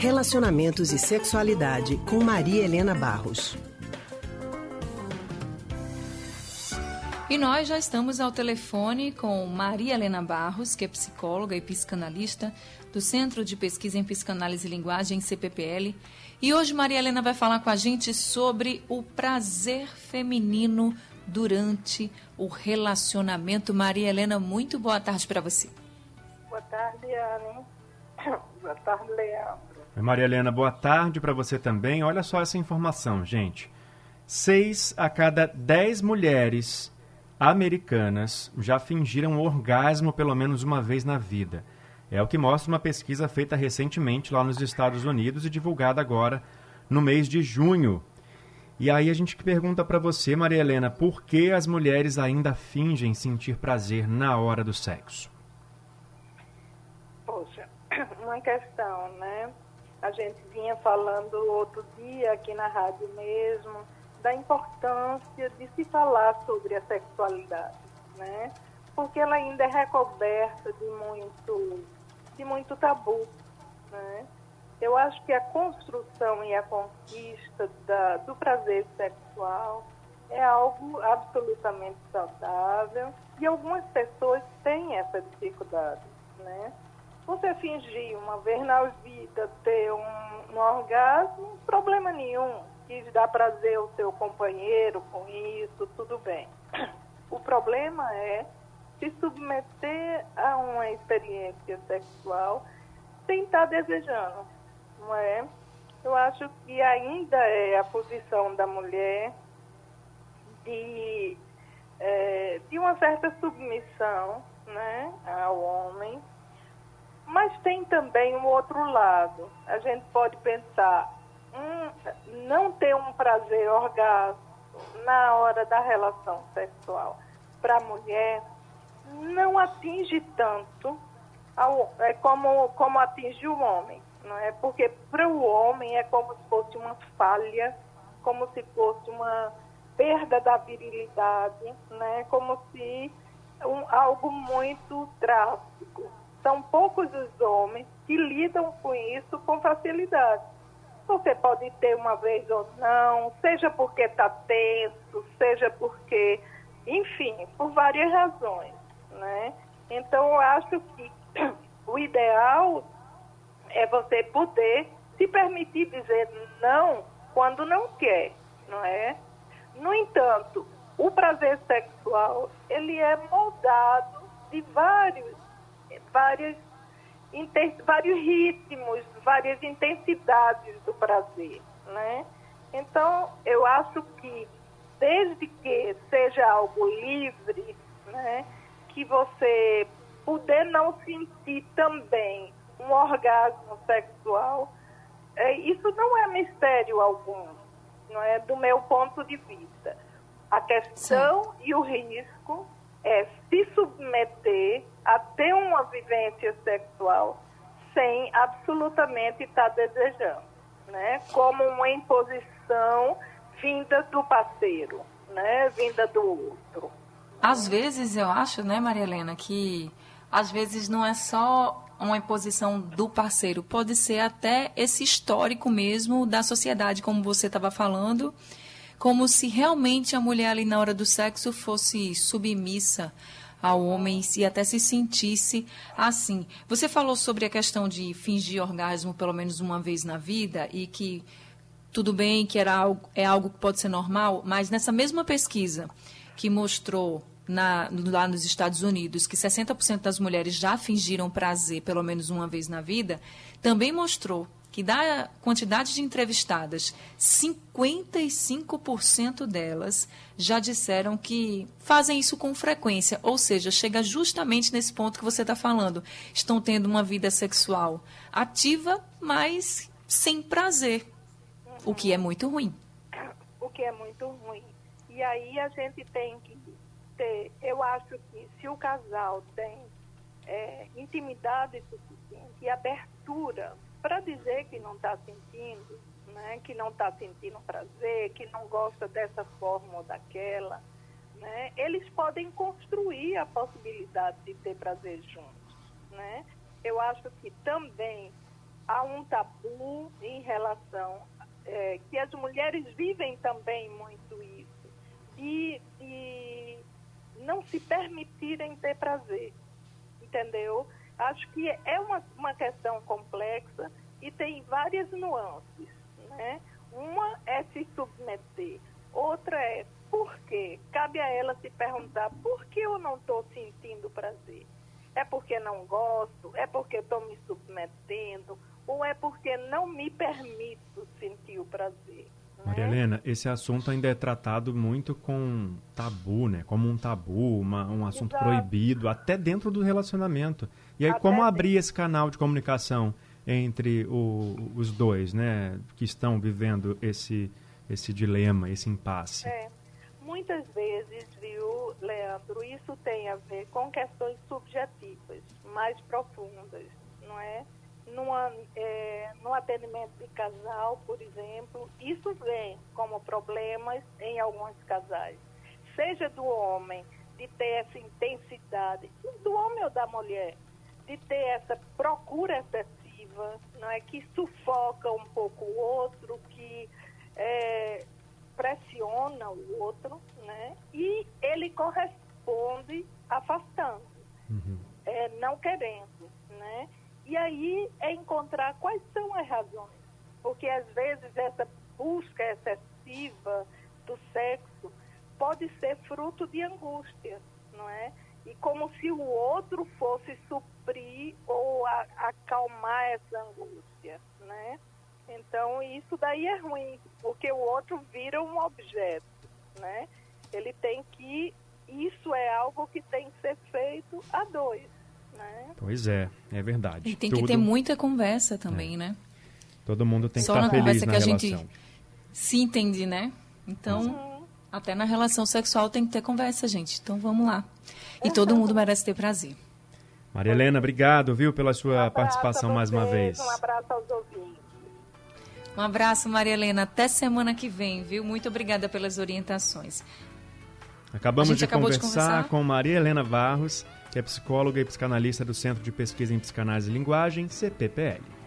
Relacionamentos e Sexualidade com Maria Helena Barros. E nós já estamos ao telefone com Maria Helena Barros, que é psicóloga e psicanalista do Centro de Pesquisa em Psicanálise e Linguagem, CPPL. E hoje Maria Helena vai falar com a gente sobre o prazer feminino durante o relacionamento. Maria Helena, muito boa tarde para você. Boa tarde, Anne. Boa tarde, Leandro. Maria Helena, boa tarde para você também. Olha só essa informação, gente. Seis a cada dez mulheres americanas já fingiram orgasmo pelo menos uma vez na vida. É o que mostra uma pesquisa feita recentemente lá nos Estados Unidos e divulgada agora no mês de junho. E aí a gente pergunta para você, Maria Helena, por que as mulheres ainda fingem sentir prazer na hora do sexo? Poxa, uma questão, né? A gente vinha falando outro dia aqui na rádio mesmo da importância de se falar sobre a sexualidade, né? Porque ela ainda é recoberta de muito, de muito tabu, né? Eu acho que a construção e a conquista da, do prazer sexual é algo absolutamente saudável e algumas pessoas têm essa dificuldade, né? Você fingir uma vez na vida ter um, um orgasmo, problema nenhum. Quis dar prazer ao seu companheiro com isso, tudo bem. O problema é se submeter a uma experiência sexual sem estar desejando, não é? Eu acho que ainda é a posição da mulher de, é, de uma certa submissão né, ao homem mas tem também um outro lado. A gente pode pensar, hum, não ter um prazer orgasmo na hora da relação sexual para a mulher não atinge tanto ao, é como, como atinge o homem. Não é? Porque para o homem é como se fosse uma falha, como se fosse uma perda da virilidade, né? como se um, algo muito drástico. São poucos os homens que lidam com isso com facilidade. Você pode ter uma vez ou não, seja porque está tenso, seja porque, enfim, por várias razões, né? Então, eu acho que o ideal é você poder se permitir dizer não quando não quer, não é? No entanto, o prazer sexual, ele é moldado de vários várias, vários ritmos, várias intensidades do prazer, né? Então, eu acho que desde que seja algo livre, né, que você puder não sentir também um orgasmo sexual, é, isso não é mistério algum, não é do meu ponto de vista. A questão Sim. e o risco é se submeter a ter uma vivência sexual sem absolutamente estar desejando, né? Como uma imposição vinda do parceiro, né? Vinda do outro. Às vezes eu acho, né, Maria Helena, que às vezes não é só uma imposição do parceiro, pode ser até esse histórico mesmo da sociedade, como você estava falando, como se realmente a mulher ali na hora do sexo fosse submissa ao homem e até se sentisse assim. Você falou sobre a questão de fingir orgasmo pelo menos uma vez na vida e que tudo bem que era algo, é algo que pode ser normal, mas nessa mesma pesquisa que mostrou na, lá nos Estados Unidos que 60% das mulheres já fingiram prazer pelo menos uma vez na vida, também mostrou que da quantidade de entrevistadas, 55% delas já disseram que fazem isso com frequência, ou seja, chega justamente nesse ponto que você está falando. Estão tendo uma vida sexual ativa, mas sem prazer, o que é muito ruim. O que é muito ruim. E aí a gente tem que ter, eu acho que se o casal tem é, intimidade suficiente e abertura para dizer que não está sentindo, né, que não está sentindo prazer, que não gosta dessa forma ou daquela, né, eles podem construir a possibilidade de ter prazer juntos. Né? Eu acho que também há um tabu em relação é, que as mulheres vivem também muito isso e, e não se permitirem ter prazer, entendeu? Acho que é uma, uma questão complexa e tem várias nuances, né? Uma é se submeter, outra é por quê? Cabe a ela se perguntar por que eu não estou sentindo prazer. É porque não gosto? É porque estou me submetendo? Ou é porque não me permito sentir o prazer? Maria Helena, esse assunto ainda é tratado muito com tabu, né? Como um tabu, uma, um assunto Exato. proibido, até dentro do relacionamento. E aí, até como abrir esse canal de comunicação entre o, os dois, né? Que estão vivendo esse, esse dilema, esse impasse? É muitas vezes, viu, Leandro, isso tem a ver com questões subjetivas, mais profundas, não é? Numa, é, no atendimento de casal, por exemplo, isso vem como problemas em alguns casais. Seja do homem, de ter essa intensidade, do homem ou da mulher, de ter essa procura excessiva, não é? Que sufoca um pouco o outro, que é, pressiona o outro, né? E ele corresponde afastando, uhum. é, não querendo, né? E aí é encontrar quais são as razões, porque às vezes essa busca excessiva do sexo pode ser fruto de angústia, não é? E como se o outro fosse suprir ou a, acalmar essa angústia, né? Então, isso daí é ruim, porque o outro vira um objeto, né? Ele tem que... Isso é algo que tem que ser feito a dois, né? Pois é, é verdade. E tem Tudo... que ter muita conversa também, é. né? Todo mundo tem Só que estar feliz na, na que relação. a gente se entende, né? Então, uhum. até na relação sexual tem que ter conversa, gente. Então, vamos lá. E uhum. todo mundo merece ter prazer. Maria Helena, obrigado, viu, pela sua um participação mais uma vez. Um abraço aos ouvintes. Um abraço, Maria Helena. Até semana que vem, viu? Muito obrigada pelas orientações. Acabamos de conversar, de conversar com Maria Helena Barros, que é psicóloga e psicanalista do Centro de Pesquisa em Psicanálise e Linguagem, CPPL.